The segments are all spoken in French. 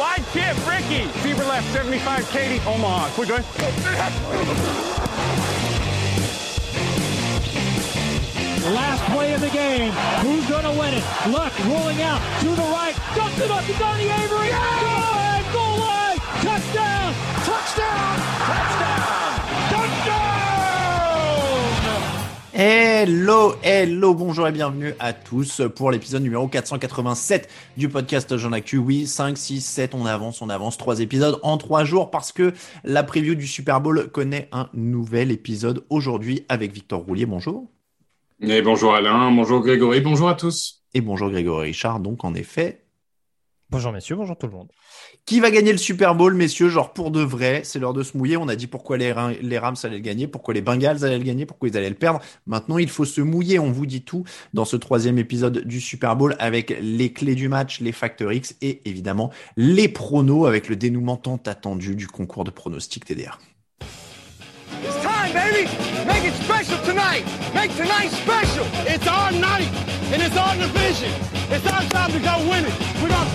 wide chip, Ricky, Fever left, 75, Katie, Omaha. We're good. Last play of the game. Who's going to win it? Luck rolling out to the right. Dumps it up to Donnie Avery. Go ahead, goal line. Touchdown. Touchdown. Touchdown. Touchdown. Hello, hello, bonjour et bienvenue à tous pour l'épisode numéro 487 du podcast Jean Actu. Oui, 5, 6, 7, on avance, on avance, trois épisodes en trois jours parce que la preview du Super Bowl connaît un nouvel épisode aujourd'hui avec Victor Roulier. Bonjour. Et bonjour Alain, bonjour Grégory, bonjour à tous. Et bonjour Grégory Richard. Donc, en effet, Bonjour messieurs, bonjour tout le monde. qui va gagner le Super Bowl, messieurs? Genre pour de vrai, c'est l'heure de se mouiller. On a dit pourquoi les, Ra- les Rams allaient le gagner, pourquoi les Bengals allaient le gagner, pourquoi ils allaient le perdre. Maintenant, il faut se mouiller. On vous dit tout dans ce troisième épisode du Super Bowl avec les clés du match, les facteurs X et évidemment les pronos avec le dénouement tant attendu du concours de pronostics TDR. It's time, baby. Make it special tonight. Make tonight special. It's our night, and it's our division. It's our time to go win it. We're gonna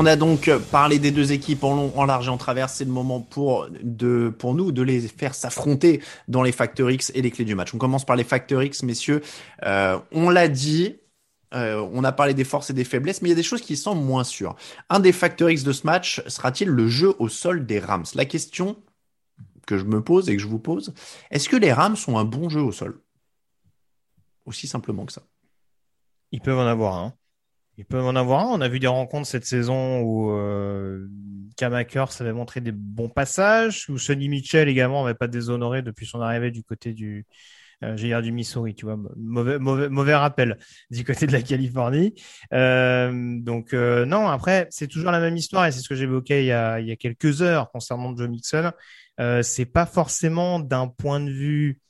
on a donc parlé des deux équipes en long, en large et en travers. C'est le moment pour, nous de les faire s'affronter dans les facteurs X et les clés du match. On commence par les facteurs X, messieurs. Euh, on l'a dit, euh, on a parlé des forces et des faiblesses, mais il y a des choses qui semblent moins sûres. Un des facteurs X de ce match sera-t-il le jeu au sol des Rams? La question que je me pose et que je vous pose, est-ce que les Rams ont un bon jeu au sol? Aussi simplement que ça. Ils peuvent en avoir un. Ils peuvent en avoir un. On a vu des rencontres cette saison où euh, Cam Akers avait montré des bons passages, où Sonny Mitchell également n'avait pas déshonoré depuis son arrivée du côté du, euh, j'ai dire du Missouri, tu vois, mauvais, mauvais, mauvais rappel du côté de la Californie. Euh, donc euh, non, après c'est toujours la même histoire et c'est ce que j'évoquais il y a il y a quelques heures concernant Joe Mixon. Euh, c'est pas forcément d'un point de vue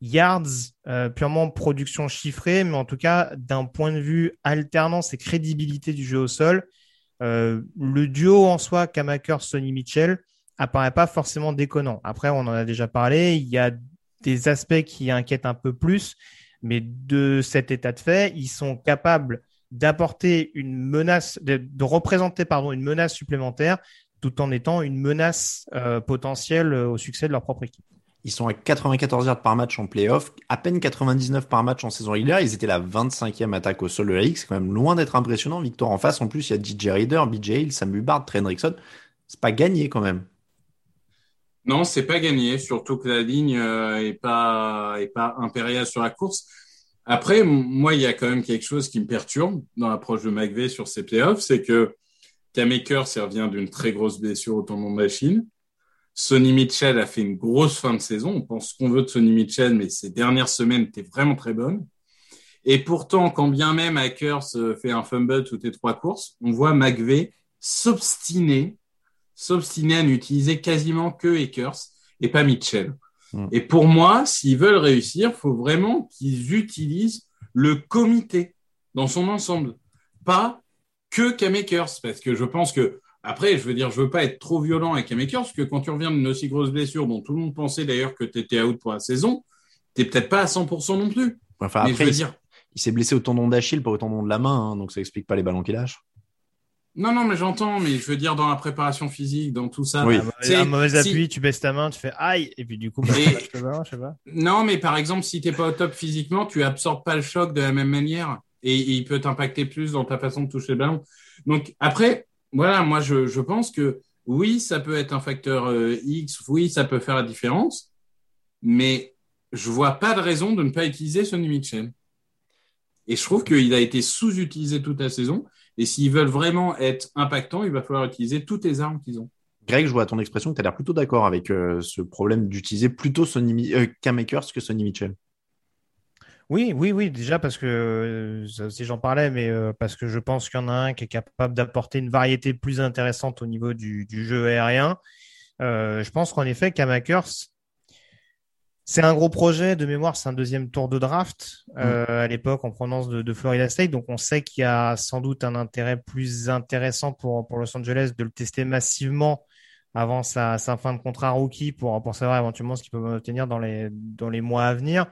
yards, euh, purement production chiffrée, mais en tout cas, d'un point de vue alternance et crédibilité du jeu au sol, le duo en soi, Kamaker, Sonny Mitchell, apparaît pas forcément déconnant. Après, on en a déjà parlé, il y a des aspects qui inquiètent un peu plus, mais de cet état de fait, ils sont capables d'apporter une menace, de, représenter pardon une menace supplémentaire, tout en étant une menace euh, potentielle au succès de leur propre équipe. Ils sont à 94 yards par match en playoff, à peine 99 par match en saison régulière. Ils étaient la 25e attaque au sol de la quand même loin d'être impressionnant. Victoire en face. En plus, il y a DJ Reader, BJ Hill, Sam Hubbard, Trey Hendrickson. C'est pas gagné quand même. Non, c'est pas gagné, surtout que la ligne euh, est pas impériale sur la course. Après, moi, il y a quand même quelque chose qui me perturbe dans l'approche de McVay sur ces playoffs, c'est que il revient d'une très grosse blessure au tendon d'Achille. Sonny Mitchell a fait une grosse fin de saison. On pense qu'on veut de Sonny Mitchell, mais ses dernières semaines étaient vraiment très bonnes. Et pourtant, quand bien même Akers fait un fumble toutes les trois courses, on voit McVay s'obstiner, s'obstiner à n'utiliser quasiment que Akers et pas Mitchell. Mm. Et pour moi, s'ils veulent réussir, faut vraiment qu'ils utilisent le comité dans son ensemble, pas que K-Makers, parce que je pense que après, je veux dire, je veux pas être trop violent avec K-Makers, parce que quand tu reviens d'une aussi grosse blessure, dont tout le monde pensait d'ailleurs que tu étais out pour la saison, t'es peut-être pas à 100% non plus. Enfin, après, il, s'est blessé au tendon d'Achille, pas au tendon de la main, hein, donc ça explique pas les ballons qu'il lâche. Non, non, mais j'entends, mais je veux dire dans la préparation physique, dans tout ça. Oui. C'est un mauvais appui, tu baisses ta main, tu fais aïe, et puis du coup, bah, je sais pas. Non, mais par exemple, si t'es pas au top physiquement, tu absorbes pas le choc de la même manière, et, il peut t'impacter plus dans ta façon de toucher le ballon. Donc après, voilà, moi je, je pense que oui, ça peut être un facteur euh, X, oui, ça peut faire la différence, mais je vois pas de raison de ne pas utiliser Sonny Mitchell. Et je trouve qu'il a été sous-utilisé toute la saison. Et s'ils veulent vraiment être impactants, il va falloir utiliser toutes les armes qu'ils ont. Greg, je vois à ton expression que tu as l'air plutôt d'accord avec euh, ce problème d'utiliser plutôt Sonny, euh, Makers que Sonny Mitchell. Oui, oui, oui, déjà parce que, euh, ça aussi j'en parlais, mais euh, parce que je pense qu'il y en a un qui est capable d'apporter une variété plus intéressante au niveau du, jeu aérien. je pense qu'en effet, Kamakers, c'est un gros projet de mémoire, c'est un deuxième tour de draft euh, mm. à l'époque en provenance de, Florida State, donc on sait qu'il y a sans doute un intérêt plus intéressant pour, pour Los Angeles de le tester massivement avant sa, sa fin de contrat rookie pour, pour savoir éventuellement ce qu'il peut obtenir dans les, dans les mois à venir.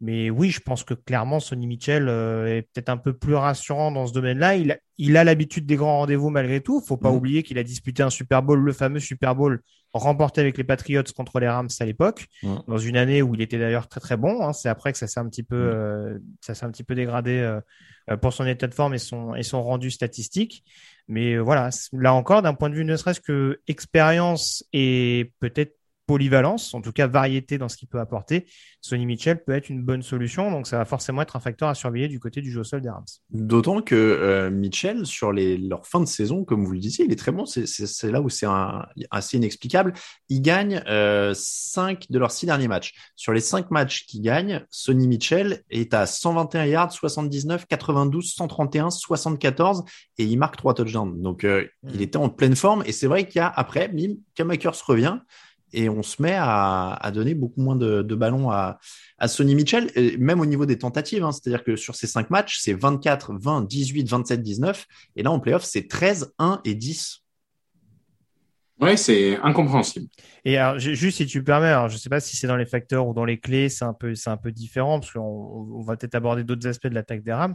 Mais oui, je pense que clairement, Sonny Mitchell euh, est peut-être un peu plus rassurant dans ce domaine-là. Il, il a l'habitude des grands rendez-vous malgré tout. Faut pas mm. oublier qu'il a disputé un Super Bowl, le fameux Super Bowl remporté avec les Patriots contre les Rams à l'époque, dans une année où il était d'ailleurs très très bon. Hein. C'est après que ça s'est un petit peu, euh, ça s'est un petit peu dégradé euh, pour son état de forme et son et son rendu statistique. Mais voilà, là encore, d'un point de vue ne serait-ce que expérience et peut-être polyvalence, en tout cas variété dans ce qu'il peut apporter, Sonny Mitchell peut être une bonne solution. Donc ça va forcément être un facteur à surveiller du côté du jeu au sol des Rams. D'autant que euh, Mitchell, sur les, leur fin de saison, comme vous le disiez, il est très bon. C'est là où c'est assez inexplicable. Il gagne euh, 5 de leurs 6 derniers matchs. Sur les 5 matchs qu'il gagne, Sonny Mitchell est à 121 yards, 79, 92, 131, 74 et il marque 3 touchdowns. Donc euh, il hmm. était en pleine forme et c'est vrai qu'il y a après, bim, Kamakers revient et on se met à, donner beaucoup moins de, ballons à, Sonny Mitchell, même au niveau des tentatives. Hein. C'est-à-dire que sur ces cinq matchs, c'est 24, 20, 18, 27, 19. Et là, en playoff, c'est 13, 1 et 10. Oui, c'est incompréhensible. Et alors, juste si tu permets, alors, je ne sais pas si c'est dans les facteurs ou dans les clés, c'est un peu, c'est un peu différent parce qu'on va peut-être aborder d'autres aspects de l'attaque des Rams.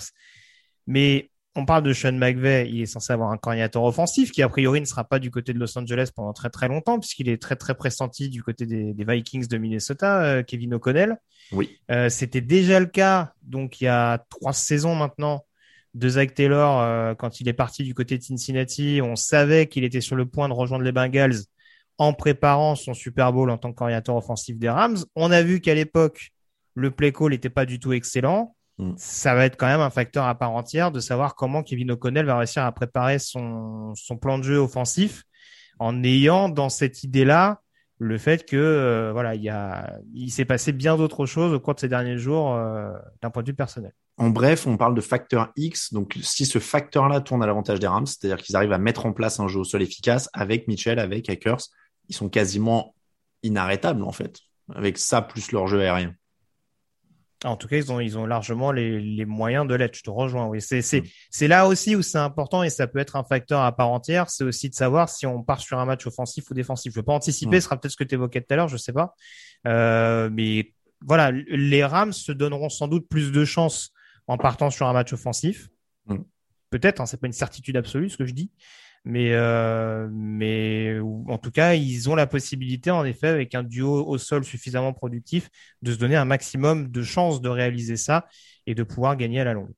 Mais on parle de Sean McVay, il est censé avoir un coordinateur offensif qui a priori ne sera pas du côté de Los Angeles pendant très très longtemps puisqu'il est très très pressenti du côté des, Vikings de Minnesota, euh, Kevin O'Connell. Oui. Euh, c'était déjà le cas donc il y a trois saisons maintenant de Zach Taylor euh, quand il est parti du côté de Cincinnati. On savait qu'il était sur le point de rejoindre les Bengals en préparant son Super Bowl en tant que coordinateur offensif des Rams. On a vu qu'à l'époque le play call n'était pas du tout excellent. Mm. ça va être quand même un facteur à part entière de savoir comment Kevin O'Connell va réussir à préparer son, son plan de jeu offensif en ayant dans cette idée-là le fait que euh, voilà il y a il s'est passé bien d'autres choses au cours de ces derniers jours euh, d'un point de vue personnel. En bref, on parle de facteur X. Donc, si ce facteur-là tourne à l'avantage des Rams, c'est-à-dire qu'ils arrivent à mettre en place un jeu au sol efficace avec Mitchell, avec Hackers, ils sont quasiment inarrêtables en fait, avec ça plus leur jeu aérien. En tout cas, ils ont, ils ont largement les, les moyens de l'être. Je te rejoins. Oui, c'est, c'est, mm. c'est là aussi où c'est important et ça peut être un facteur à part entière. C'est aussi de savoir si on part sur un match offensif ou défensif. Je veux pas anticiper. Mm. Ce sera peut-être ce que tu évoquais tout à l'heure. Je sais pas. Euh, mais voilà, les Rams se donneront sans doute plus de chances en partant sur un match offensif. Mm. Peut-être. Hein, c'est pas une certitude absolue ce que je dis. Mais, euh, en tout cas, ils ont la possibilité, en effet, avec un duo au sol suffisamment productif, de se donner un maximum de chances de réaliser ça et de pouvoir gagner à la longue.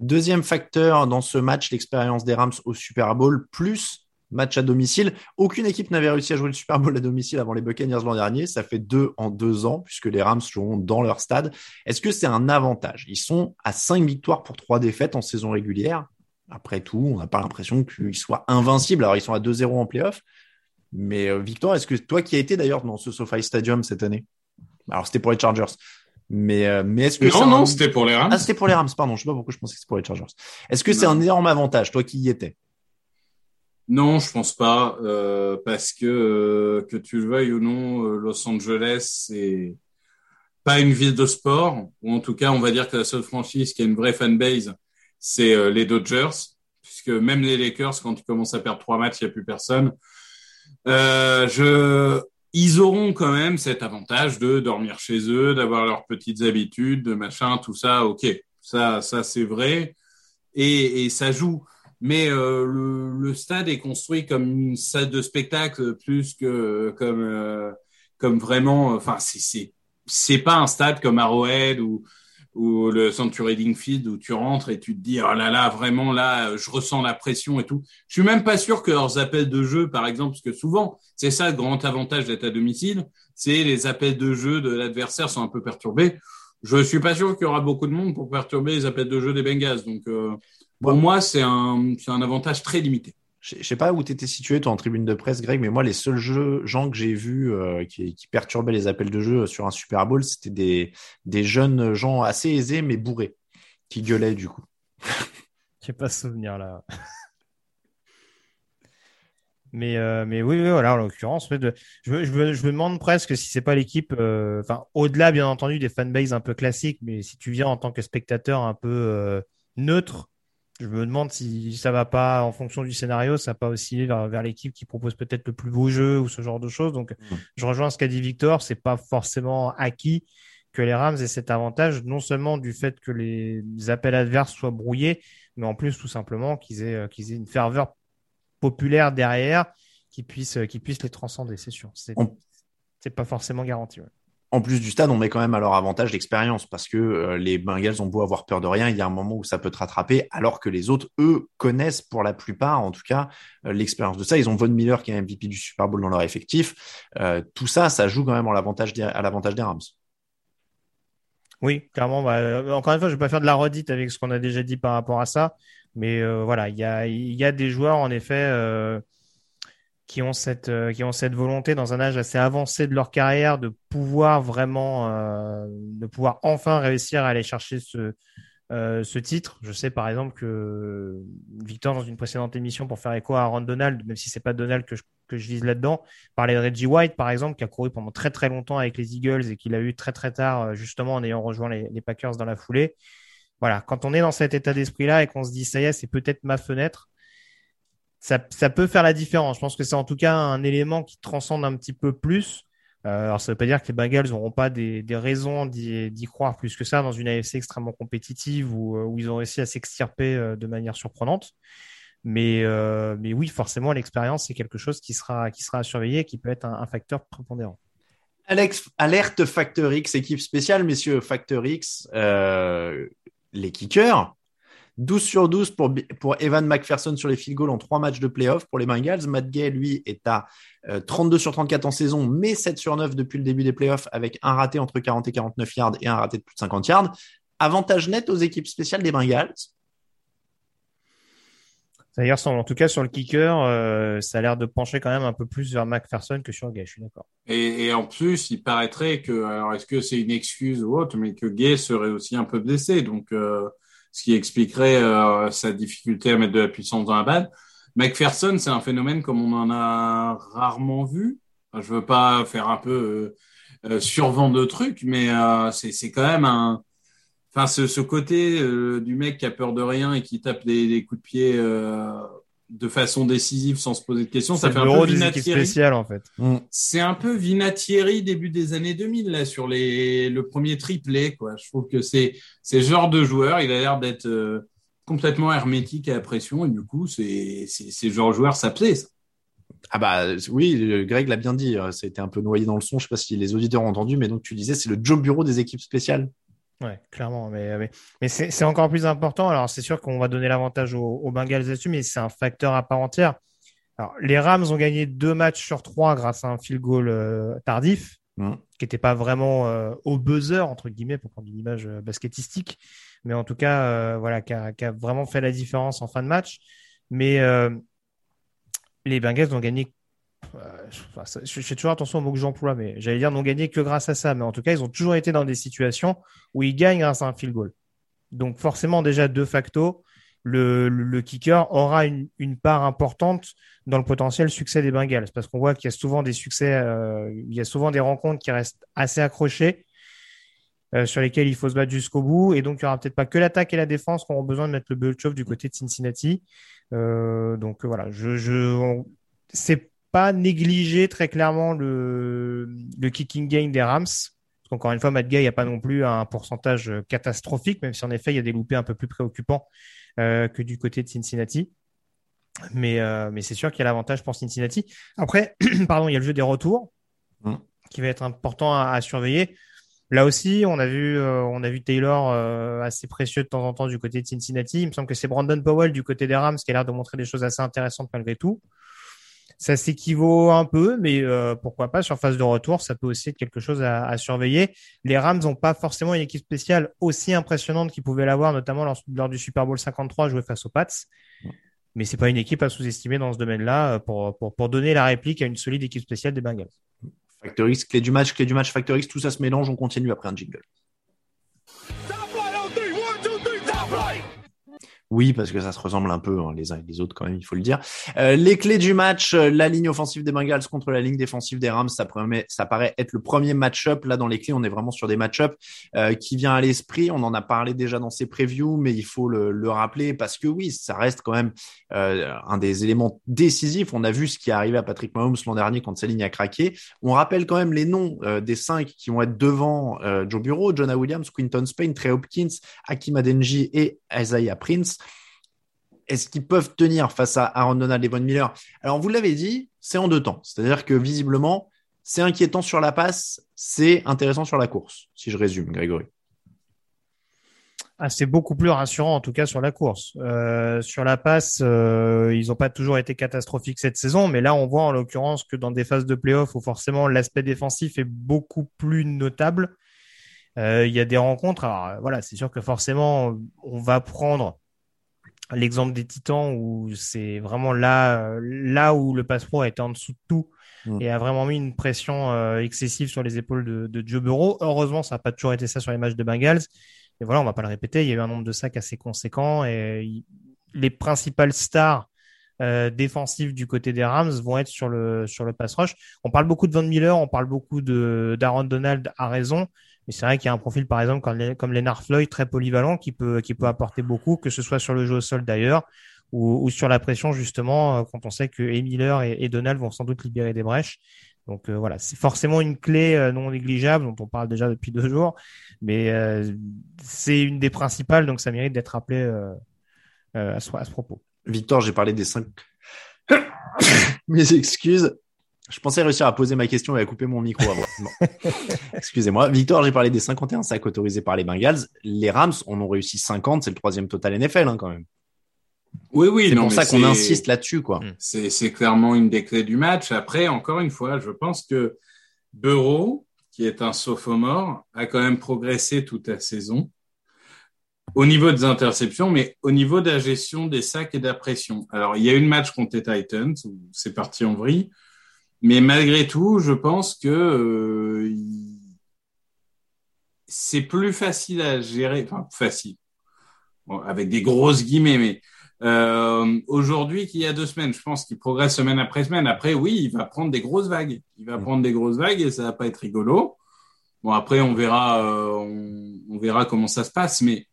Deuxième facteur dans ce match, l'expérience des Rams au Super Bowl, plus match à domicile. Aucune équipe n'avait réussi à jouer le Super Bowl à domicile avant les Buccaneers l'an dernier. Ça fait deux en deux ans, puisque les Rams joueront dans leur stade. Est-ce que c'est un avantage? Ils sont à cinq victoires pour trois défaites en saison régulière après tout, on n'a pas l'impression qu'ils soient invincibles. Alors, ils sont à 2-0 en playoff. Mais euh, Victor, est-ce que toi qui as été d'ailleurs dans ce SoFi Stadium cette année? Alors, c'était pour les Chargers. Mais, euh, mais est-ce que non, non, c'était pour les Rams. Ah, c'était pour les Rams, pardon. Je sais pas pourquoi je pensais que c'était pour les Chargers. Est-ce que c'est un énorme avantage, toi qui y étais? Non, je pense pas, euh, parce que euh, que tu le veuilles ou non, euh, Los Angeles c'est pas une ville de sport, ou en tout cas, on va dire que la seule franchise qui a une vraie fanbase, c'est euh, les Dodgers, puisque même les Lakers, quand ils commencent à perdre trois matchs, il n'y a plus personne. Euh, je, ils auront quand même cet avantage de dormir chez eux, d'avoir leurs petites habitudes, de machin, tout ça. Ok, ça, ça c'est vrai, et, ça joue. Mais euh, le, stade est construit comme une salle de spectacle plus que comme comme vraiment. Enfin, c'est c'est pas un stade comme Arrowhead ou ou le Century Field où tu rentres et tu te dis oh là là vraiment là je ressens la pression et tout. Je suis même pas sûr que leurs appels de jeu par exemple parce que souvent c'est ça le grand avantage d'être à domicile, c'est les appels de jeu de l'adversaire sont un peu perturbés. Je suis pas sûr qu'il y aura beaucoup de monde pour perturber les appels de jeu des Bengals donc euh, pour bon. moi c'est un c'est un avantage très limité. Je sais pas où tu étais situé, toi, en tribune de presse, Greg, mais moi, les seuls gens que j'ai vus euh, qui, perturbaient les appels de jeu sur un Super Bowl, c'était des, des jeunes gens assez aisés, mais bourrés, qui gueulaient du coup. J'ai pas souvenir là. mais, euh, mais oui, oui, voilà, en l'occurrence, je, je, je, me demande presque si c'est pas l'équipe, euh, enfin, au-delà, bien entendu, des fanbases un peu classiques, mais si tu viens en tant que spectateur un peu neutre, je me demande si ça va pas, en fonction du scénario, ça va pas osciller vers, vers l'équipe qui propose peut-être le plus beau jeu ou ce genre de choses. Donc, mmh. je rejoins ce qu'a dit Victor. C'est pas forcément acquis que les Rams aient cet avantage, non seulement du fait que les appels adverses soient brouillés, mais en plus, tout simplement, qu'ils aient, qu'ils aient une ferveur populaire derrière qui puisse, qui puisse les transcender, c'est sûr. C'est, On... c'est pas forcément garanti. Ouais en plus du stade, on met quand même à leur avantage l'expérience parce que euh, les Bengals ont beau avoir peur de rien, il y a un moment où ça peut te rattraper, alors que les autres, eux, connaissent pour la plupart, en tout cas, euh, l'expérience de ça. Ils ont Von Miller qui est MVP du Super Bowl dans leur effectif. Euh, tout ça, ça joue quand même à l'avantage des, Rams. Oui, clairement. Bah, encore une fois, je ne vais pas faire de la redite avec ce qu'on a déjà dit par rapport à ça, mais voilà, il y a des joueurs, en effet qui ont cette euh, qui ont cette volonté dans un âge assez avancé de leur carrière de pouvoir vraiment euh, de pouvoir enfin réussir à aller chercher ce euh, ce titre. Je sais par exemple que Victor dans une précédente émission pour faire écho à Aaron Donald, même si c'est pas Donald que je, que je vise là-dedans, parlait de Reggie White par exemple qui a couru pendant très très longtemps avec les Eagles et qu'il a eu très très tard justement en ayant rejoint les, les Packers dans la foulée. Voilà, quand on est dans cet état d'esprit-là et qu'on se dit ça y est, c'est peut-être ma fenêtre, ça, peut faire la différence. Je pense que c'est en tout cas un élément qui transcende un petit peu plus. Euh, alors, ça veut pas dire que les Bengals n'auront pas des, raisons d'y croire plus que ça dans une AFC extrêmement compétitive où, où ils ont réussi à s'extirper euh, de manière surprenante. Mais, euh, oui, forcément, l'expérience, c'est quelque chose qui sera, qui à surveiller et qui peut être un, un facteur prépondérant. Alex, alerte Factor X, équipe spéciale, messieurs. Factor X, euh, les kickers, 12 sur 12 pour, pour Evan McPherson sur les field goals en trois matchs de playoff pour les Bengals. Matt Gay, lui, est à 32 euh, sur 34 en saison, mais 7 sur 9 depuis le début des playoffs avec un raté entre 40 et 49 yards et un raté de plus de 50 yards. Avantage net aux équipes spéciales des Bengals. Ça y ressemble. En tout cas, sur le kicker, euh, ça a l'air de pencher quand même un peu plus vers McPherson que sur Gay. Je suis d'accord. Et, et, en plus, il paraîtrait que, alors est-ce que c'est une excuse ou autre, mais que Gay serait aussi un peu blessé. Donc, euh, ce qui expliquerait euh, sa difficulté à mettre de la puissance dans la balle. McPherson, c'est un phénomène comme on en a rarement vu. Enfin, je veux pas faire un peu euh, euh, survent de trucs, mais euh, c'est quand même un. Enfin, ce, ce côté euh, du mec qui a peur de rien et qui tape des, des coups de pied euh, de façon décisive sans se poser de questions. Ça fait un peu Vinatieri. spécial en fait. Mm. C'est un peu Vinatieri début des années 2000 là sur les le premier triplé quoi. Je trouve que c'est c'est genre de joueur, il a l'air d'être euh, complètement hermétique à la pression et du coup c'est c'est c'est genre de joueur ça plaît ça. Ah bah oui, Greg l'a bien dit, ça a été un peu noyé dans le son, je sais pas si les auditeurs ont entendu, mais donc tu disais c'est le job bureau des équipes spéciales. Ouais, clairement. Mais, mais, mais c'est encore plus important. Alors, c'est sûr qu'on va donner l'avantage aux, aux, Bengals là-dessus, mais c'est un facteur à part entière. Alors, les Rams ont gagné deux matchs sur trois grâce à un field goal euh, tardif, mmh. qui n'était pas vraiment euh, au buzzer, entre guillemets, pour prendre une image euh, basketistique, mais en tout cas, euh, voilà, qui a, qui a, vraiment fait la différence en fin de match. Mais euh, les Bengals ont gagné je fais toujours attention au mot que j'emploie, mais j'allais dire n'ont gagné que grâce à ça. Mais en tout cas, ils ont toujours été dans des situations où ils gagnent grâce à un field goal. Donc forcément, déjà, de facto, le, kicker aura une, part importante dans le potentiel succès des Bengals parce qu'on voit qu'il y a souvent des succès, euh, il y a souvent des rencontres qui restent assez accrochées euh, sur lesquelles il faut se battre jusqu'au bout et donc il y aura peut-être pas que l'attaque et la défense qui auront besoin de mettre le Bulchov du côté de Cincinnati. Euh, donc voilà, je, je c'est pas négliger très clairement le, le kicking game des Rams. Parce qu'encore une fois, Matt Gay a pas non plus un pourcentage catastrophique, même si en effet il y a des loupés un peu plus préoccupants euh, que du côté de Cincinnati. Mais, euh, mais c'est sûr qu'il y a l'avantage pour Cincinnati. Après, pardon, il y a le jeu des retours mm. qui va être important à, à, surveiller. Là aussi, on a vu, euh, on a vu Taylor euh, assez précieux de temps en temps du côté de Cincinnati. Il me semble que c'est Brandon Powell du côté des Rams qui a l'air de montrer des choses assez intéressantes malgré tout. Ça s'équivaut un peu, mais euh, pourquoi pas sur phase de retour, ça peut aussi être quelque chose à, surveiller. Les Rams n'ont pas forcément une équipe spéciale aussi impressionnante qu'ils pouvaient l'avoir, notamment lors, lors, du Super Bowl 53 joué face aux Pats. Mais c'est pas une équipe à sous-estimer dans ce domaine-là euh, pour, pour, pour donner la réplique à une solide équipe spéciale des Bengals. Factor X, clé du match, clé du match, Factor X, tout ça se mélange, on continue après un jingle. Oui, parce que ça se ressemble un peu hein, les uns et les autres quand même, il faut le dire. Euh, les clés du match, euh, la ligne offensive des Bengals contre la ligne défensive des Rams, ça, ça paraît être le premier match-up. Là, dans les clés, on est vraiment sur des match-up euh, qui vient à l'esprit. On en a parlé déjà dans ces previews, mais il faut le, le rappeler parce que oui, ça reste quand même un des éléments décisifs. On a vu ce qui est arrivé à Patrick Mahomes l'an dernier quand sa ligne a craqué. On rappelle quand même les noms des cinq qui vont être devant Joe Bureau, Jonah Williams, Quinton Spain, Trey Hopkins, Hakim Adenji et Isaiah Prince est-ce qu'ils peuvent tenir face à Aaron Donald et Von Miller? Alors, vous l'avez dit, c'est en deux temps. C'est-à-dire que visiblement, c'est inquiétant sur la passe, c'est intéressant sur la course, si je résume, Grégory. Ah, c'est beaucoup plus rassurant en tout cas sur la course. Euh, sur la passe, euh, ils n'ont pas toujours été catastrophiques cette saison, mais là on voit en l'occurrence que dans des phases de playoff où forcément l'aspect défensif est beaucoup plus notable, euh, il y a des rencontres. Alors voilà, c'est sûr que forcément on va prendre l'exemple des Titans où c'est vraiment là, là où le passe pro a été en dessous de tout mm. et a vraiment mis une pression euh, excessive sur les épaules de, de Joe Burrow. Heureusement, ça n'a pas toujours été ça sur les matchs de Bengals. Mais voilà, on va pas le répéter. Il y a eu un nombre de sacs assez conséquent et les principales stars euh, défensives du côté des Rams vont être sur le sur le pass rush. On parle beaucoup de Von Miller, on parle beaucoup de d'Aaron Donald à raison, mais c'est vrai qu'il y a un profil, par exemple, comme, Lennart Floyd, très polyvalent, qui peut, qui peut apporter beaucoup, que ce soit sur le jeu au sol d'ailleurs, ou, sur la pression, justement, euh, quand on sait que Miller et, et, Donald vont sans doute libérer des brèches. Donc euh, voilà, c'est forcément une clé euh, non négligeable dont on parle déjà depuis deux jours, mais c'est une des principales, donc ça mérite d'être rappelé à, ce, propos. Victor, j'ai parlé des cinq. Mes excuses. Je pensais réussir à poser ma question et à couper mon micro avant. Excusez-moi. Victor, j'ai parlé des 51 sacs autorisés par les Bengals. Les Rams en ont réussi 50. C'est le troisième total NFL hein, quand même. Oui, oui. C'est pour ça qu'on insiste là-dessus. quoi. Mm. C'est clairement une des clés du match. Après, encore une fois, je pense que Bureau, qui est un sophomore, a quand même progressé toute la saison au niveau des interceptions, mais au niveau de la gestion des sacs et de la pression. Alors, il y a eu le match contre les Titans où c'est parti en vrille. Mais malgré tout, je pense que euh, c'est plus facile à gérer, enfin facile, bon, avec des grosses guillemets, mais euh, aujourd'hui qu'il y a deux semaines, je pense qu'il progresse semaine après semaine. Après, oui, il va prendre des grosses vagues. Il va prendre des grosses vagues et ça va pas être rigolo. Bon, après, on verra, euh, on, on, verra comment ça se passe, mais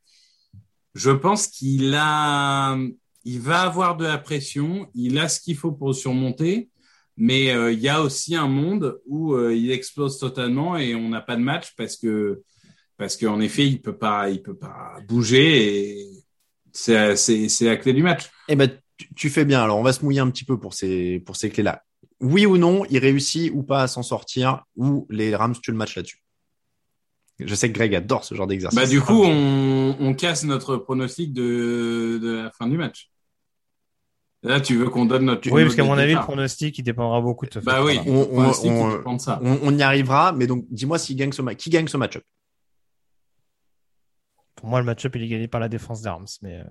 je pense qu'il a, il va avoir de la pression. Il a ce qu'il faut pour surmonter. Mais euh, il y a aussi un monde où euh, il explose totalement et on n'a pas de match parce que parce qu'en effet il peut pas il peut pas bouger et c'est c'est c'est la clé du match. Eh ben tu, tu, fais bien. Alors on va se mouiller un petit peu pour ces pour ces clés là. Oui ou non, il réussit ou pas à s'en sortir ou les Rams tuent le match là-dessus. Je sais que Greg adore ce genre d'exercice. Bah du coup on, on casse notre pronostic de de la fin du match. Là, tu veux qu'on donne notre. Oui, parce qu'à mon avis, le pronostic, il dépendra beaucoup de ce Bah oui, on, on, on, on, y arrivera, mais donc, dis-moi s'il gagne ce match. Qui gagne ce match-up Pour moi, le match-up, il est gagné par la défense d'Arms, mais.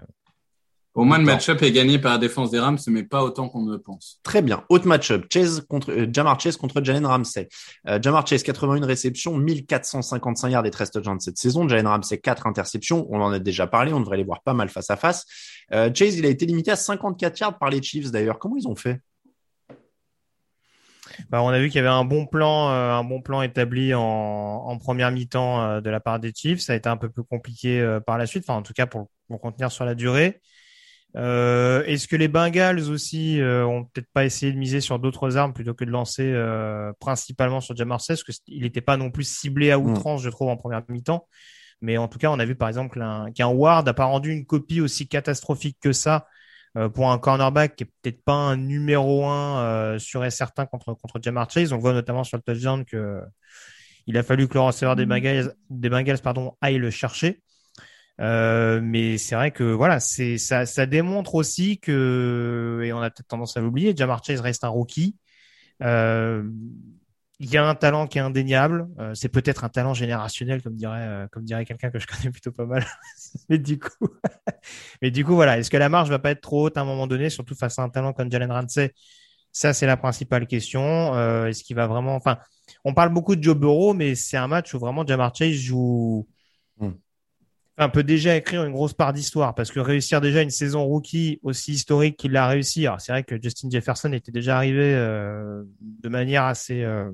Au moins, le match-up est gagné par la défense des Rams, mais pas autant qu'on ne le pense. Très bien. Autre match-up. Chase contre, euh, Jamar Chase contre Jalen Ramsey. Euh, Jamar Chase, 81 réceptions, 1455 yards et 13 touchdowns cette saison. Jalen Ramsey, 4 interceptions. On en a déjà parlé. On devrait les voir pas mal face à face. Euh, Chase, il a été limité à 54 yards par les Chiefs d'ailleurs. Comment ils ont fait? Bah, on a vu qu'il y avait un bon plan, euh, un bon plan établi en, en première mi-temps euh, de la part des Chiefs. Ça a été un peu plus compliqué euh, par la suite, enfin en tout cas pour, pour contenir sur la durée. Euh, Est-ce que les Bengals aussi euh, ont peut-être pas essayé de miser sur d'autres armes plutôt que de lancer euh, principalement sur Jamar Chase, parce qu'il n'était pas non plus ciblé à outrance, je trouve, en première mi-temps. Mais en tout cas, on a vu par exemple un- qu'un Ward n'a pas rendu une copie aussi catastrophique que ça euh, pour un cornerback qui est peut-être pas un numéro un euh, sûr et certain contre contre Jamar Chase. On voit notamment sur le touchdown que il a fallu que le receveur des Bengals, des Bengals pardon, aille le chercher. Euh, mais c'est vrai que voilà, c'est ça, ça démontre aussi que et on a peut-être tendance à l'oublier, Jamar Chase reste un rookie. Euh, il y a un talent qui est indéniable. Euh, c'est peut-être un talent générationnel, comme dirait, euh, comme dirait quelqu'un que je connais plutôt pas mal. mais du coup, mais du coup, voilà. Est-ce que la marge va pas être trop haute à un moment donné, surtout face à un talent comme Jalen Ramsey? Ça, c'est la principale question. Euh, est-ce qu'il va vraiment, enfin, on parle beaucoup de Joe Burrow, mais c'est un match où vraiment Jamar Chase joue. Enfin, peut déjà écrire une grosse part d'histoire parce que réussir déjà une saison rookie aussi historique qu'il l'a réussi. Alors, c'est vrai que Justin Jefferson était déjà arrivé euh, de manière assez, euh,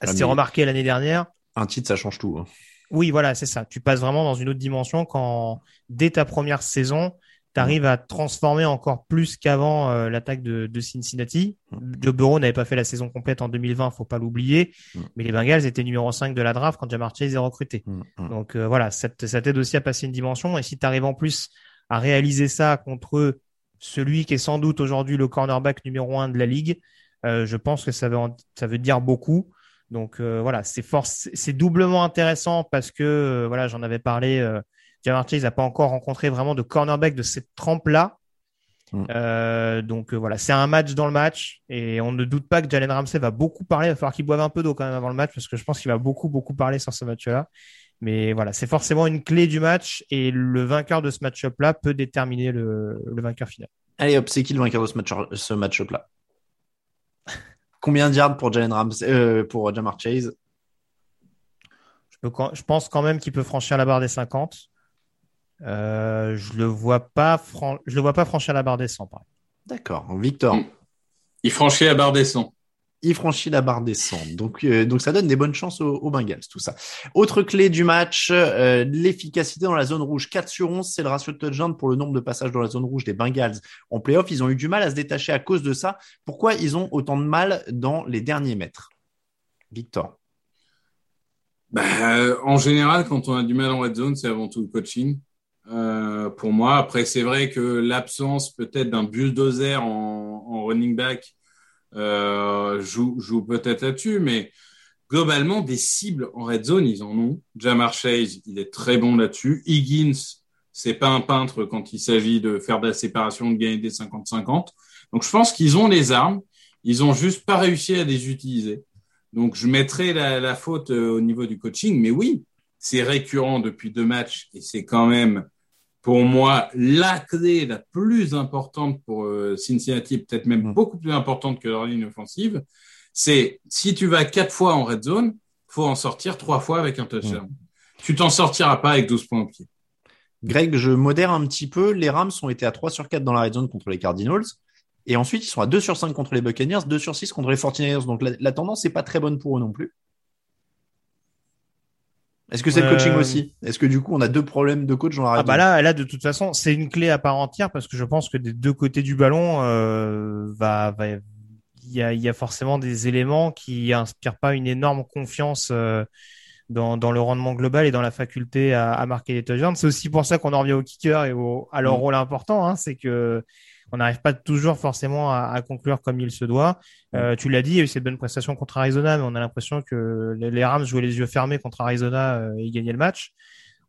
assez Ah, mais- remarquée l'année dernière. Un titre, ça change tout. hein. Oui, voilà, c'est ça. Tu passes vraiment dans une autre dimension quand, dès ta première saison, tu arrives à transformer encore plus qu'avant euh, l'attaque de, de Cincinnati. Joe Burrow n'avait pas fait la saison complète en 2020, faut pas l'oublier. Mm. Mais les Bengals étaient numéro 5 de la draft quand Jamar Chase est recruté. Mm, mm. Donc euh, voilà, ça t'aide aussi à passer une dimension. Et si tu arrives en plus à réaliser ça contre celui qui est sans doute aujourd'hui le cornerback numéro un de la ligue, euh, je pense que ça veut, ça veut dire beaucoup. Donc euh, voilà, c'est doublement intéressant parce que euh, voilà, j'en avais parlé. Jamar Chase n'a pas encore rencontré vraiment de cornerback de cette trempe-là. Mm. Euh, donc euh, voilà, c'est un match dans le match et on ne doute pas que Jalen Ramsey va beaucoup parler. Il va falloir qu'il boive un peu d'eau quand même avant le match parce que je pense qu'il va beaucoup beaucoup parler sur ce match-là. Mais voilà, c'est forcément une clé du match et le vainqueur de ce match-up-là peut déterminer le, le vainqueur final. Allez hop, c'est qui le vainqueur de ce match, ce match-up là? Combien de yards pour Jalen Ramsey, euh, pour Jamar Chase? Je, peux quand- je pense quand même qu'il peut franchir la barre des 50. Euh, je le vois pas fran- je le vois pas franchir la barre des 100 par exemple. D'accord. Victor. Mm. Il franchit la barre des 100. Il franchit la barre des 100. Donc, euh, donc ça donne des bonnes chances aux, aux Bengals, tout ça. Autre clé du match, euh, l'efficacité dans la zone rouge. 4 sur 11, c'est le ratio de touchdown pour le nombre de passages dans la zone rouge des Bengals. En playoff, ils ont eu du mal à se détacher à cause de ça. Pourquoi ils ont autant de mal dans les derniers mètres? Victor. Bah, euh, en général, quand on a du mal en red zone, c'est avant tout le coaching. Euh, pour moi, après, c'est vrai que l'absence peut-être d'un bulldozer en, en running back euh, joue, joue peut-être là-dessus, mais globalement, des cibles en red zone, ils en ont. Jamar Chase, il est très bon là-dessus. Higgins, c'est pas un peintre quand il s'agit de faire de la séparation, de gagner des 50-50. Donc, je pense qu'ils ont les armes. Ils ont juste pas réussi à les utiliser. Donc, je mettrai la, la faute euh, au niveau du coaching, mais oui, c'est récurrent depuis deux matchs et c'est quand même, pour moi, la clé la plus importante pour euh, Cincinnati, peut-être même Mm. beaucoup plus importante que leur ligne offensive. C'est si tu vas quatre fois en red zone, faut en sortir trois fois avec un touchdown. Tu t'en sortiras pas avec 12 points au pied. Greg, je modère un petit peu. Les Rams ont été à 3 sur 4 dans la red zone contre les Cardinals. Et ensuite, ils sont à 2 sur 5 contre les Buccaneers, 2 sur 6 contre les 49ers. Donc la, la tendance n'est pas très bonne pour eux non plus. Est-ce que c'est le Euh, coaching aussi? Est-ce que du coup, on a deux problèmes de coach dans la Ah bah là, là de toute façon, c'est une clé à part entière parce que je pense que des deux côtés du ballon, euh, va, va, il y a, y a forcément des éléments qui inspirent pas une énorme confiance euh, dans, dans le rendement global et dans la faculté à, à marquer les touchdowns. C'est aussi pour ça qu'on en revient aux kickers et au, à leur Mm. rôle important, hein, c'est que on n'arrive pas toujours forcément à, à conclure comme il se doit. Euh, tu l'as dit, il y a eu cette bonne prestation contre Arizona, mais on a l'impression que les, Rams jouaient les yeux fermés contre Arizona euh, et gagnaient le match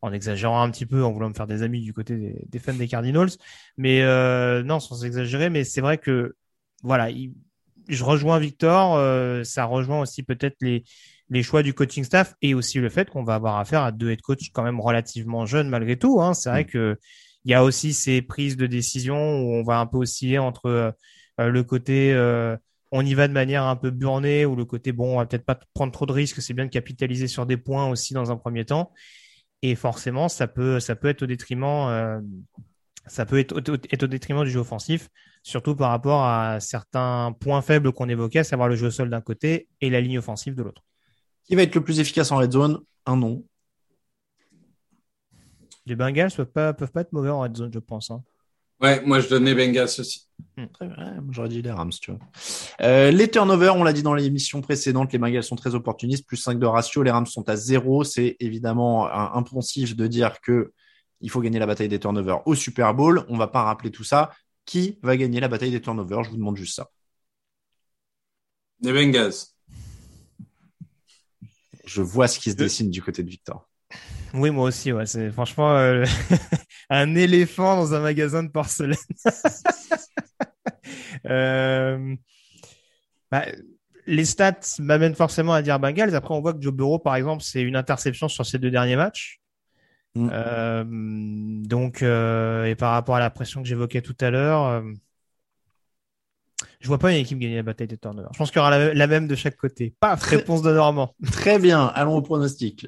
en exagérant un petit peu, en voulant me faire des amis du côté des, des fans des Cardinals. Mais euh, non, sans exagérer, mais c'est vrai que voilà, il- je rejoins Victor. euh, ça rejoint aussi peut-être les les choix du coaching staff et aussi le fait qu'on va avoir affaire à deux head coach quand même relativement jeunes malgré tout. Hein. C'est vrai que il y a aussi ces prises de décision où on va un peu osciller entre le côté on y va de manière un peu burnée ou le côté bon, on va peut-être pas prendre trop de risques, c'est bien de capitaliser sur des points aussi dans un premier temps. Et forcément, ça peut, ça peut être au détriment, euh, ça peut être au, détriment du jeu offensif, surtout par rapport à certains points faibles qu'on évoquait, à savoir le jeu au sol d'un côté et la ligne offensive de l'autre. Qui va être le plus efficace en red zone? Un nom. Les Bengals peuvent pas, peuvent pas être mauvais en red zone, je pense. Hein. Ouais, moi je donnais Bengals aussi. Hmm. J'aurais dit les Rams, tu vois. Euh, les turnovers, on l'a dit dans l'émission précédente, les Bengals sont très opportunistes, plus 5 de ratio, les Rams sont à 0. C'est évidemment impensif de dire que il faut gagner la bataille des turnovers au Super Bowl. On va pas rappeler tout ça. Qui va gagner la bataille des turnovers? Je vous demande juste ça. Les Bengals. Je vois ce qui se dessine du côté de Victor. Oui, moi aussi. Ouais. C'est franchement euh, un éléphant dans un magasin de porcelaine. Euh, bah, les stats m'amènent forcément à dire Bengals. Après, on voit que Joe Burrow, par exemple, c'est une interception sur ses deux derniers matchs. Mm. Euh, donc, et par rapport à la pression que j'évoquais tout à l'heure, je vois pas une équipe gagner la bataille des turnovers. Je pense qu'il y aura la, la, même de chaque côté. Paf, réponse de Normand. Très bien. Allons au pronostic.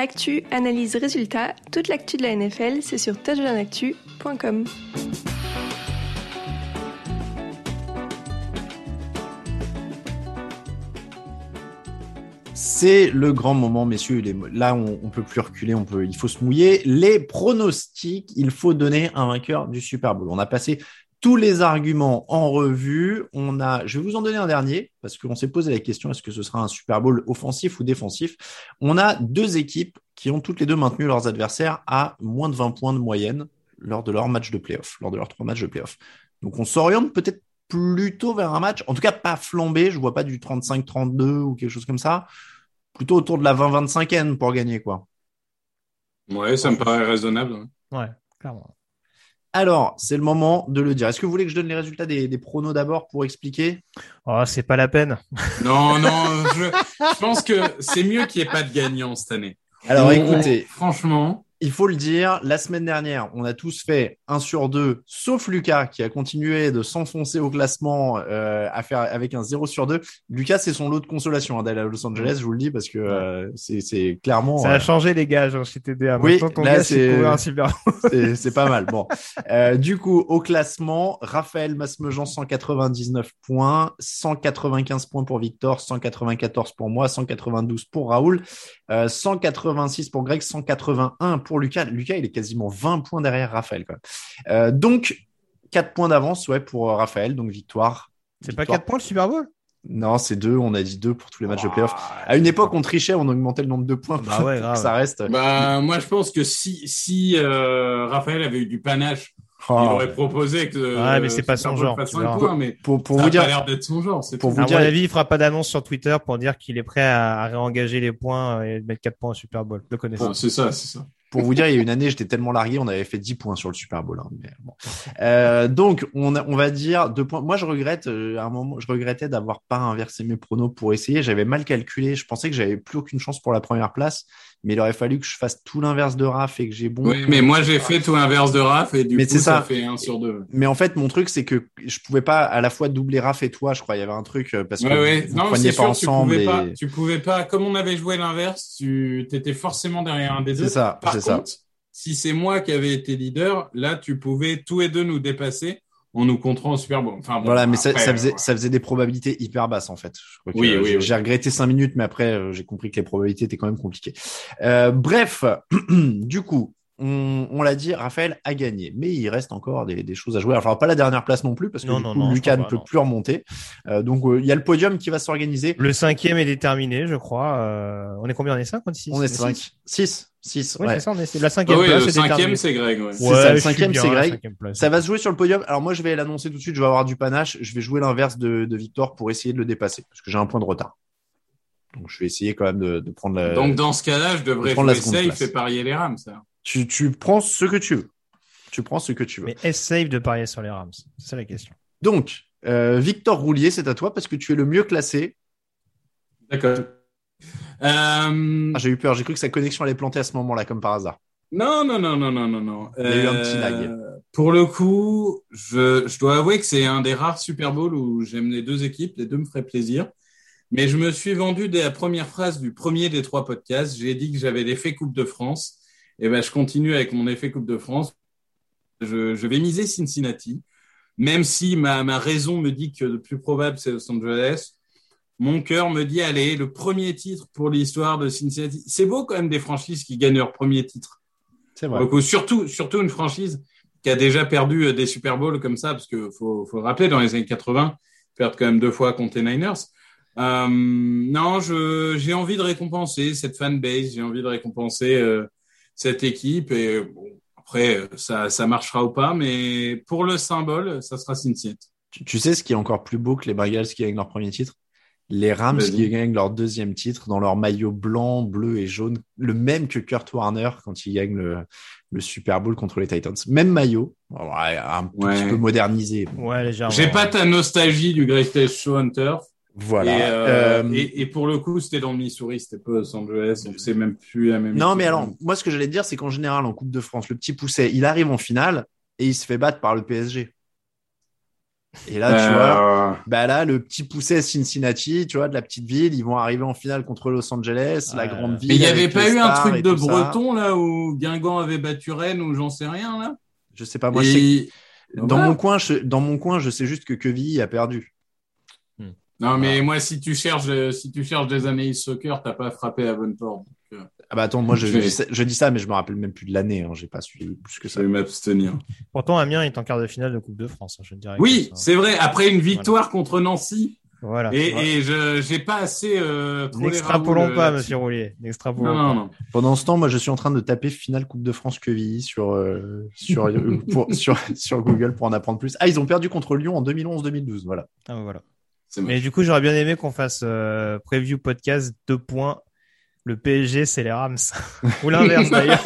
Actu, analyse, résultat, toute l'actu de la NFL, c'est sur touchdownactu.com. C'est le grand moment, messieurs. Là, on, on peut plus reculer, on peut, il faut se mouiller. Les pronostics, il faut donner un vainqueur du Super Bowl. On a passé tous les arguments en revue. On a, je vais vous en donner un dernier parce qu'on s'est posé la question est-ce que ce sera un Super Bowl offensif ou défensif? On a deux équipes qui ont toutes les deux maintenu leurs adversaires à moins de 20 points de moyenne lors de leur match de playoff, lors de leurs trois matchs de playoff. Donc on s'oriente peut-être plutôt vers un match, en tout cas pas flambé. Je vois pas du 35-32 ou quelque chose comme ça plutôt autour de la 20-25N pour gagner, quoi. Ouais, ça me paraît raisonnable. Ouais, clairement. Alors, c'est le moment de le dire. Est-ce que vous voulez que je donne les résultats des, pronos d'abord pour expliquer? Oh, c'est pas la peine. Non, non, je, pense que c'est mieux qu'il n'y ait pas de gagnant cette année. Alors, écoutez. Franchement il faut le dire, la semaine dernière, on a tous fait un sur deux, sauf Lucas qui a continué de s'enfoncer au classement euh, à faire avec un 0 sur 2. Lucas, c'est son lot de consolation hein, d'aller à Los Angeles, je vous le dis, parce que euh, c'est clairement. Ça a euh, changé les gars, j'en suis TDA. Oui, là c'est pas mal. Bon, euh, du coup, au classement, Raphaël Masmejean 199 points, 195 points pour Victor, 194 pour moi, 192 pour Raoul, 186 pour Greg, 181 pour pour Lucas. Lucas, il est quasiment 20 points derrière Raphaël. Euh, donc, 4 points d'avance ouais, pour euh, Raphaël. Donc, victoire. C'est pas 4 points le Super Bowl? Non, c'est 2. On a dit 2 pour tous les matchs de playoff. À une époque, on trichait, on augmentait le nombre de points bah ouais, ça reste. Bah, moi, je pense que si, si euh, Raphaël avait eu du panache il oh. aurait proposé que. Ouais, mais c'est pas son genre. mais pour, pour vous dire. l'air d'être son genre. Pour vous à dire... mon avis, il fera pas d'annonce sur Twitter pour dire qu'il est prêt à, réengager les points et mettre 4 points au Super Bowl. Le connaissez. c'est ça, c'est ça. Pour vous dire, il y a une année, j'étais tellement largué, on avait fait 10 points sur le Super Bowl. Hein, euh, donc, on, on va dire deux points. Moi, je regrette, euh, à un moment, je regrettais d'avoir pas inversé mes pronos pour essayer. J'avais mal calculé. Je pensais que j'avais plus aucune chance pour la première place mais il aurait fallu que je fasse tout l'inverse de Raph et que j'ai bon. Oui, mais moi j'ai fait tout l'inverse de Raph et du coup ça. fait un sur deux. Mais en fait, mon truc c'est que je pouvais pas à la fois doubler Raph et toi, je crois. Il y avait un truc euh, parce que ouais, vous non, pas ensemble. Tu pouvais, pas, tu pouvais pas, comme on avait joué l'inverse, tu étais forcément derrière un des deux. C'est ça. Contre, ça. si c'est moi qui avais été leader, là tu pouvais tous les deux nous dépasser on nous comptera en Super Bowl. Enfin, bon, voilà, mais ça, après, ça faisait, euh, ça faisait des probabilités hyper basses en fait. Je crois que, Oui, oui. J'ai regretté cinq minutes, mais après euh, j'ai compris que les probabilités étaient quand même compliquées. Euh, bref, du coup, on, on l'a dit, Raphaël a gagné, mais il reste encore des, des choses à jouer. Alors pas la dernière place non plus parce que Non, du non, coup, non, je Lucas ne pas, peut non. plus remonter. Euh, donc euh, il y a le podium qui va s'organiser. Le cinquième est déterminé, je crois. Euh, on est combien? On est 5 On est 6 On est 5, 6, 6. Oui, ouais. c'est ça, on est la Ah cinquième oui, place le est cinquième, déterminée. c'est Greg. Ouais. C'est Ouais, ça, le cinquième, c'est Greg. place. Ça va se jouer sur le podium. Alors moi, je vais l'annoncer tout de suite. Je vais avoir du panache. Je vais jouer l'inverse de, de Victor pour essayer de le dépasser parce que j'ai un point de retard. Donc je vais essayer quand même de, de prendre la. Donc, dans ce cas-là, je devrais prendre la jouer safe place. et parier les Rams. ça. Tu, tu prends ce que tu veux. Tu prends ce que tu veux. Mais est-ce safe de parier sur les Rams? C'est la question. Donc, euh, Victor Roulier, c'est à toi parce que tu es le mieux classé. D'accord. Euh, Ah, j'ai eu peur. J'ai cru que sa connexion allait planter à ce moment-là, comme par hasard. Non, non, non, non, non, non, non. Il y a eu un petit lag. Euh, Pour le coup, je, je dois avouer que c'est un des rares Super Bowl où j'aime les deux équipes. Les deux me feraient plaisir. Mais je me suis vendu dès la première phrase du premier des trois podcasts. J'ai dit que j'avais l'effet Coupe de France. Et ben, je continue avec mon effet Coupe de France. Je, je vais miser Cincinnati. Même si ma, ma raison me dit que le plus probable, c'est Los Angeles. Mon cœur me dit, allez, le premier titre pour l'histoire de Cincinnati. C'est beau quand même des franchises qui gagnent leur premier titre. C'est coup, surtout, surtout une franchise qui a déjà perdu euh, des Super Bowls comme ça, parce que faut, faut le rappeler, dans les années 80, perdre quand même deux fois contre les Niners. Euh, non, j'ai envie de récompenser cette fanbase, j'ai envie de récompenser euh, cette équipe, et bon, après, euh, ça, ça marchera ou pas, mais pour le symbole, ça sera Cincinnati. Tu, tu sais ce qui est encore plus beau que les Bengals qui gagnent leur premier titre? Les Rams qui gagnent leur deuxième titre dans leur maillot blanc, bleu et jaune, le même que Kurt Warner quand il gagne le, le Super Bowl contre les Titans. Même maillot, ouais, un Ouais. petit peu modernisé. Ouais, légèrement. J'ai pas ta nostalgie du Greatest Show on Turf. Voilà. Et, euh, Euh, et, et pour le coup, c'était dans le Missouri, c'était pas Los Angeles, donc c'est même plus la même. Non, mais alors, moi, ce que j'allais te dire, c'est qu'en général, en Coupe de France, le petit pousset, il arrive en finale et il se fait battre par le PSG. Et là, tu Euh, vois, bah là, le petit pousset Cincinnati, tu vois, de la petite ville, ils vont arriver en finale contre Los Angeles, la grande ville. Mais il n'y avait pas eu un truc de ça. breton là où Guingamp avait battu Rennes ou j'en sais rien là? Je sais pas, moi, je sais dans Voilà. mon coin, je, dans mon coin, je sais juste que Quevilly a perdu. Non, mais moi, si tu cherches, euh, si tu cherches des analyses soccer, t'as pas frappé à Bonport. Donc, euh, Ah bah attends, moi, je, Je je, dis ça- je mais je me rappelle même plus de l'année, hein, j'ai pas suivi plus que je ça. vais m'abstenir. Pourtant, Amiens est en quart de finale de Coupe de France. hein, je dirais Oui, ça- c'est vrai. Après une victoire contre Nancy, Voilà. et, je j'ai pas assez euh, N'extrapolons pas, monsieur Roulier. N'extrapolons Non, non, pas. non. Pendant ce temps, moi, je suis en train de taper finale Coupe de France Quevilly sur, euh, sur, pour- sur, sur Google pour en apprendre plus. Ah, ils ont perdu contre Lyon en 2011-2012, voilà. Ah, bah, voilà. Mais du coup, j'aurais bien aimé qu'on fasse euh, preview podcast deux points. Le PSG, c'est les Rams. Ou l'inverse d'ailleurs.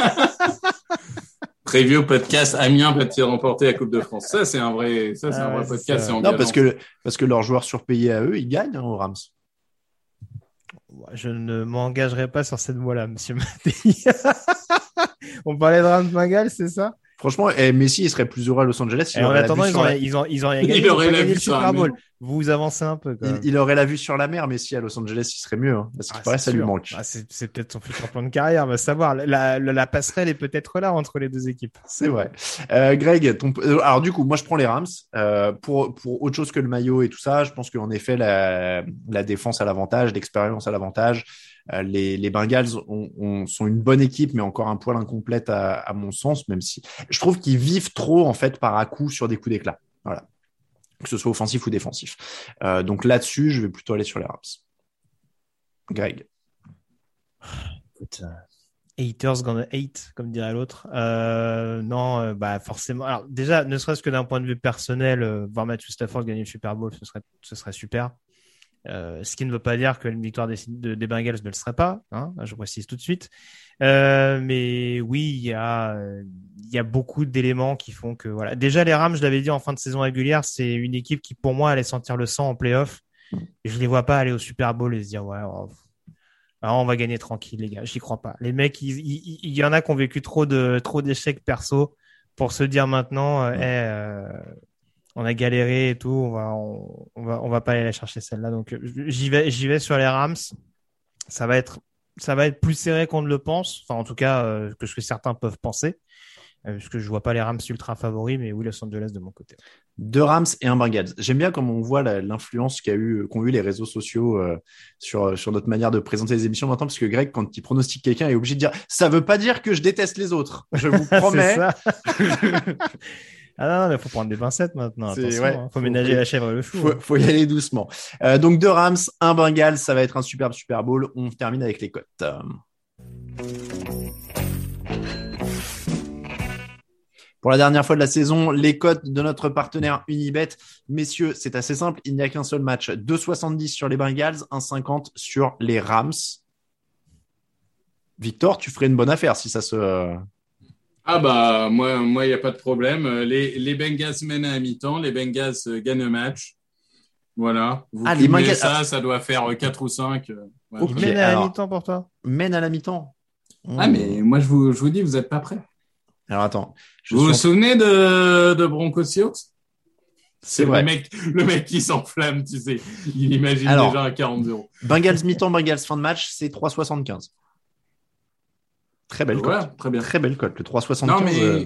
Preview podcast Amiens peut-il remporter la Coupe de France Ça, c'est un vrai, ça, c'est Ah un vrai c'est podcast. Non, engageant. parce que, parce que leurs joueurs surpayés à eux, ils gagnent hein, aux Rams. Je ne m'engagerai pas sur cette voie-là, monsieur Mattei. On parlait de Rams Bengals, c'est ça? Franchement, eh, Messi, il serait plus heureux à Los Angeles. Et en attendant, ils ont, la- ils ont, ils ont rien gagné. Il ils ont aurait pas la gagné le Super Bowl. mer. Vous avancez un peu quand il, même. il aurait la vue sur la mer, Messi à Los Angeles, il serait mieux. Hein, parce qu'il Ah, paraît, ça lui manque. Ah, c'est peut-être son futur plan de carrière, va savoir. La, la, la passerelle est peut-être là entre les deux équipes. C'est vrai. Euh, Greg, ton... euh, alors du coup, moi je prends les Rams euh, pour pour autre chose que le maillot et tout ça. Je pense qu'en effet la la défense a l'avantage, l'expérience a l'avantage. Euh, les les Bengals ont, ont- sont une bonne équipe, mais encore un poil incomplète à, à mon sens, même si je trouve qu'ils vivent trop en fait par à coup sur des coups d'éclat. Voilà, que ce soit offensif ou défensif. Euh, donc là-dessus, je vais plutôt aller sur les Rams. Greg. Euh, haters gonna hate, comme dirait l'autre. Euh, non, bah forcément. Alors déjà, ne serait-ce que d'un point de vue personnel, voir Matthew Stafford gagner le Super Bowl, ce serait, ce serait super. Euh, ce qui ne veut pas dire que une victoire des, de- des Bengals ne le serait pas, hein, je précise tout de suite. Euh, mais oui, il y a, y a beaucoup d'éléments qui font que voilà. Déjà, les Rams, je l'avais dit en fin de saison régulière, c'est une équipe qui pour moi allait sentir le sang en playoff. Je les vois pas aller au Super Bowl et se dire ouais, oh, ah, on va gagner tranquille, les gars. J'y crois pas. Les mecs, il, il- il y en a qui ont vécu trop de trop d'échecs perso pour se dire maintenant, euh, Eh, euh, on a galéré et tout, on va on, on va on va pas aller la chercher celle-là. Donc j'y vais j'y vais sur les Rams. Ça va être ça va être plus serré qu'on ne le pense. Enfin, en tout cas, euh, que ce que certains peuvent penser. Euh, Parce que je vois pas les Rams ultra favoris, mais oui, Los Angeles de mon côté. Deux Rams et un Bengals. J'aime bien comme on voit l'influence qu'a eu, qu'ont eu les réseaux sociaux euh, sur, sur notre manière de présenter les émissions maintenant, parce que Greg, quand il pronostique quelqu'un, est obligé de dire ça veut pas dire que je déteste les autres. Je vous promets. Ah non, non, mais faut prendre des pincettes maintenant. Attention, ouais. hein. faut, Faut- ménager faut- la chèvre et le chou. faut, hein. faut y aller doucement. Euh, donc deux Rams, un Bengals, ça va être un superbe Super Bowl. On termine avec les cotes. Pour la dernière fois de la saison, les cotes de notre partenaire Unibet. Messieurs, c'est assez simple. Il n'y a qu'un seul match. 2,70 sur les Bengals, 1,50 sur les Rams. Victor, tu ferais une bonne affaire si ça se. Euh, Ah bah moi moi il y a pas de problème. Euh, Les les Bengals mènent à mi-temps, les Bengals euh, gagnent le match. Voilà. Vous Ah, les Bengals- ça, ça doit faire 4 ou 5. Ok, Mène à la mi-temps pour toi? mène à la mi-temps. Ah mais moi je vous je vous dis vous êtes pas prêts. Alors attends. Je Vous vous suis souvenez de de Broncos Seahawks? C'est le vrai. mec le mec qui s'enflamme, tu sais. Il imagine Alors- déjà un 40-0. Bengals mi-temps, Bengals fin de match, c'est 3,75. Très belle Voilà, cote. très bien. Très belle cote. Le 3,75. Non, mais euh,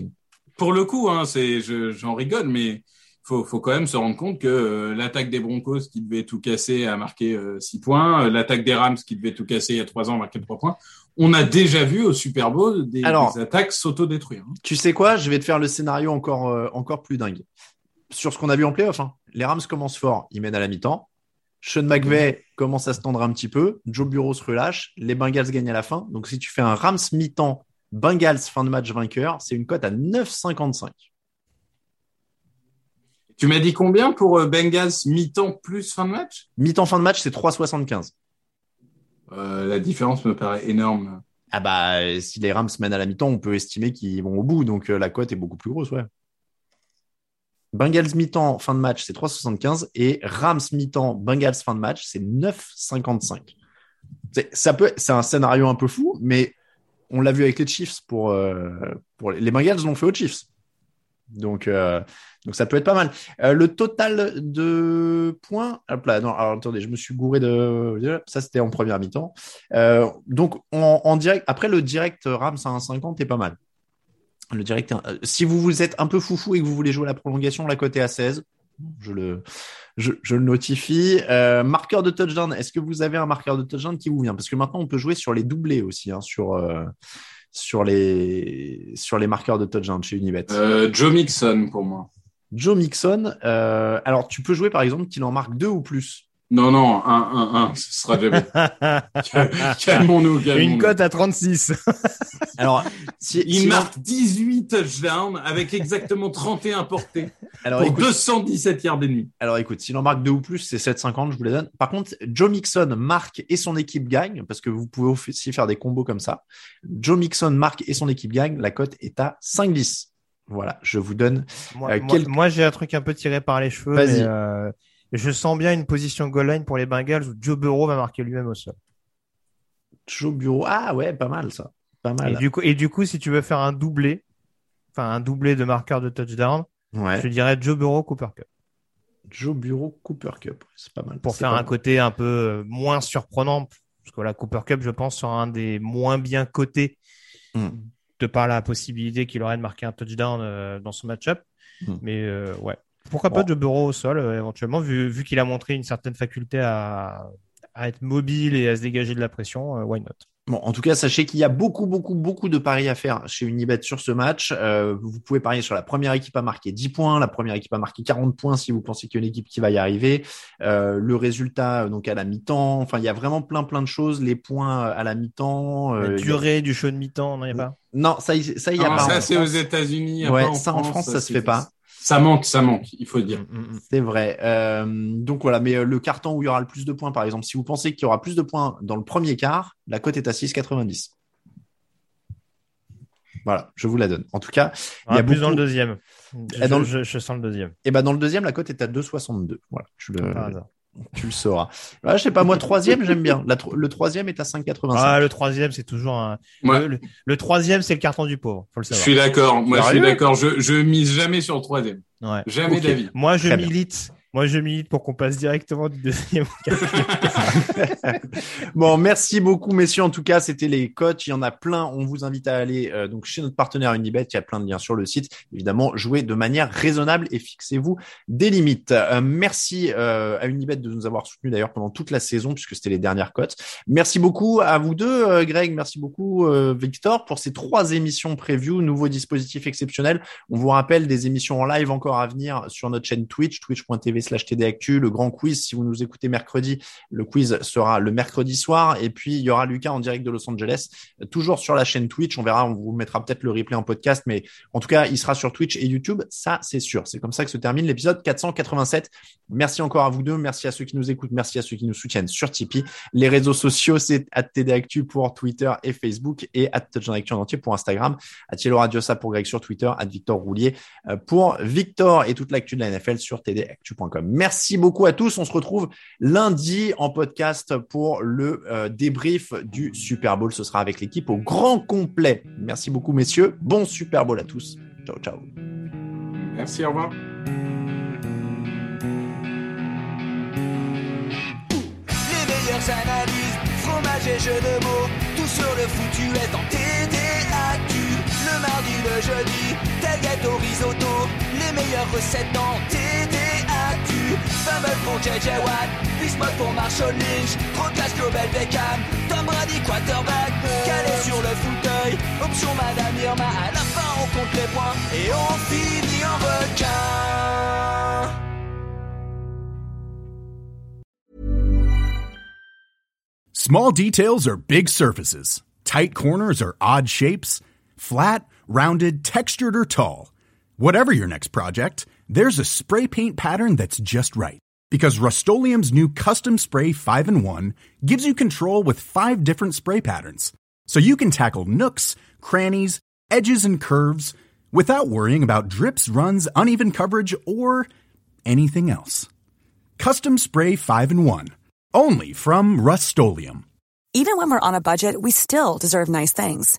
pour le coup, hein, c'est, je, j'en rigole, mais faut, faut quand même se rendre compte que euh, l'attaque des Broncos qui devait tout casser a marqué 6 points, euh, l'attaque des Rams qui devait tout casser il y a 3 ans a marqué 3 points. On a déjà vu au Super Bowl des, Alors- des attaques s'autodétruire. hein. Tu sais quoi Je vais te faire le scénario encore, euh, encore plus dingue. Sur ce qu'on a vu en playoff, hein. les Rams commencent fort, ils mènent à la mi-temps. Sean McVay commence à se tendre un petit peu. Joe Burrow se relâche. Les Bengals gagnent à la fin. Donc, si tu fais un Rams mi-temps, Bengals fin de match vainqueur, c'est une cote à 9,55. Tu m'as dit combien pour euh, Bengals mi-temps plus fin de match? Mi-temps fin de match, c'est 3,75. euh, La différence me paraît énorme. Ah bah, si les Rams mènent à la mi-temps, on peut estimer qu'ils vont au bout. Donc, euh, la cote est beaucoup plus grosse, ouais. Bengals mi-temps, fin de match, c'est 3,75. Et Rams mi-temps, Bengals fin de match, c'est 9,55. C'est, ça peut, c'est un scénario un peu fou, mais on l'a vu avec les Chiefs pour, euh, pour les Bengals l'ont fait aux Chiefs. Donc, euh, donc ça peut être pas mal. Euh, le total de points, attendez, je me suis gouré de, ça c'était en première mi-temps. Donc en, en direct, après le direct Rams à 1,50 est pas mal. Le direct, euh, si vous vous êtes un peu foufou et que vous voulez jouer la prolongation, la cote est à 16. Je le, je, je le notifie. Euh, marqueur de touchdown. Est-ce que vous avez un marqueur de touchdown qui vous vient? Parce que maintenant on peut jouer sur les doublés aussi, hein, sur euh, sur les sur les marqueurs de touchdown chez Unibet. Euh, Joe Mixon pour moi. Joe Mixon. euh, alors tu peux jouer par exemple qu'il en marque deux ou plus. Non, non, 1-1-1, ce sera jamais. calmons-nous, calmons-nous. Une cote à 36. Alors si, Il si on- marque 18 touchdowns avec exactement 31 portées alors, pour écoute, 217 yards et demi. alors écoute, s'il en marque deux ou plus, c'est 7,50, je vous les donne. Par contre, Joe Mixon marque et son équipe gagne, parce que vous pouvez aussi faire des combos comme ça. Joe Mixon marque et son équipe gagne, la cote est à 5,10. Voilà, je vous donne. Moi, Euh, moi- j'ai un truc un peu tiré par les cheveux. Vas-y. Je sens bien une position goal line pour les Bengals où Joe Burrow va marquer lui-même au sol. Joe Bureau. Ah ouais, pas mal ça. Pas Et mal. du, coup, et du coup, si tu veux faire un doublé, enfin un doublé de marqueur de touchdown, Ouais. je dirais Joe Burrow, Cooper Cup. Joe Bureau, Cooper Cup. C'est pas mal. Pour faire un mal. côté un peu euh, moins surprenant. Parce que la Cooper Cup, je pense, sera un des moins bien cotés Hmm. de par la possibilité qu'il aurait de marquer un touchdown euh, dans son match-up. Hmm. Mais euh, ouais. Pourquoi Bon. pas Joe Burrow au sol, euh, éventuellement, vu, vu qu'il a montré une certaine faculté à, à être mobile et à se dégager de la pression, euh, why not? Bon, en tout cas, sachez qu'il y a beaucoup, beaucoup, beaucoup de paris à faire chez Unibet sur ce match. Euh, vous pouvez parier sur la première équipe à marquer 10 points, la première équipe à marquer 40 points si vous pensez qu'il y a une équipe qui va y arriver. Euh, le résultat, donc à la mi-temps. Enfin, il y a vraiment plein, plein de choses. Les points à la mi-temps. La durée du show de mi-temps, non, il n'y a pas? Non, ça, y- ça, y a Non, pas. ça, c'est aux. États-Unis. Ouais, en ça en France, ça se c'est- fait pas. Ça manque, ça manque, il faut le dire. Mm, mm, mm. C'est vrai. Euh, donc voilà, mais euh, le carton où il y aura le plus de points, par exemple, si vous pensez qu'il y aura plus de points dans le premier quart, la cote est à 6,90. Voilà, je vous la donne. En tout cas, il y a Ah, plus beaucoup... dans le deuxième. Je, dans le- je- je sens le deuxième. Et ben dans le deuxième, la cote est à 2,62. Voilà, tu le, hasard. Tu le sauras. Ah, je sais pas, moi troisième, j'aime bien. La tro- le troisième est à 5,85. Ah, le troisième, c'est toujours un. Le, le- le troisième, c'est le carton du pauvre. Faut le je savoir. suis d'accord. Moi, je suis d'accord. Je, je mise jamais sur le troisième. Ouais. Jamais d'avis. Moi, je Très bien. milite. Moi, je milite pour qu'on passe directement du deuxième bon, merci beaucoup, messieurs. En tout cas, c'était les coachs. Il y en a plein. On vous invite à aller euh, donc chez notre partenaire Unibet. Il y a plein de liens sur le site. Évidemment, jouez de manière raisonnable et fixez-vous des limites. Euh, merci euh, à Unibet de nous avoir soutenus d'ailleurs pendant toute la saison puisque c'était les dernières cotes. Merci beaucoup à vous deux, Greg. Merci beaucoup, Victor, pour ces trois émissions preview, nouveau dispositif exceptionnel. On vous rappelle des émissions en live encore à venir sur notre chaîne Twitch, twitch.tv slash tdactu, le grand quiz. Si vous nous écoutez mercredi, le quiz sera le mercredi soir. Et puis, il y aura Lucas en direct de Los Angeles, toujours sur la chaîne Twitch. On verra, on vous mettra peut-être le replay en podcast, mais en tout cas, il sera sur Twitch et YouTube. Ça, c'est sûr. C'est comme ça que se termine l'épisode 487. Merci encore à vous deux. Merci à ceux qui nous écoutent. Merci à ceux qui nous soutiennent sur Tipeee. Les réseaux sociaux, c'est tdactu pour Twitter et Facebook et Actu en entier pour Instagram. Cielo Radiosa pour Greg sur Twitter, Victor Roulier euh, pour Victor et toute l'actu de la NFL sur tdactu.com. Merci beaucoup à tous. On se retrouve lundi en podcast pour le euh, débrief du Super Bowl. Ce sera avec l'équipe au grand complet. Merci beaucoup, messieurs. Bon Super Bowl à tous. Ciao, ciao. Merci, au revoir. Les meilleures analyses, fromage et jeux de mots, tout foutu est en TDAQ. Le mardi, le jeudi, les meilleures recettes en TDAQ. Pour JJ Watt, pour Marshall Lynch, Global Beckham, Tom Brady quarterback, calé sur le fauteuil, option Madame Irma, à la fin on compte les points et on finit en requin. Small details are big surfaces. Tight corners are odd shapes. Flat, rounded, textured, or tall. Whatever your next project, there's a spray paint pattern that's just right. Because Rust new Custom Spray 5 in 1 gives you control with five different spray patterns. So you can tackle nooks, crannies, edges, and curves without worrying about drips, runs, uneven coverage, or anything else. Custom Spray 5 in 1. Only from Rust Even when we're on a budget, we still deserve nice things.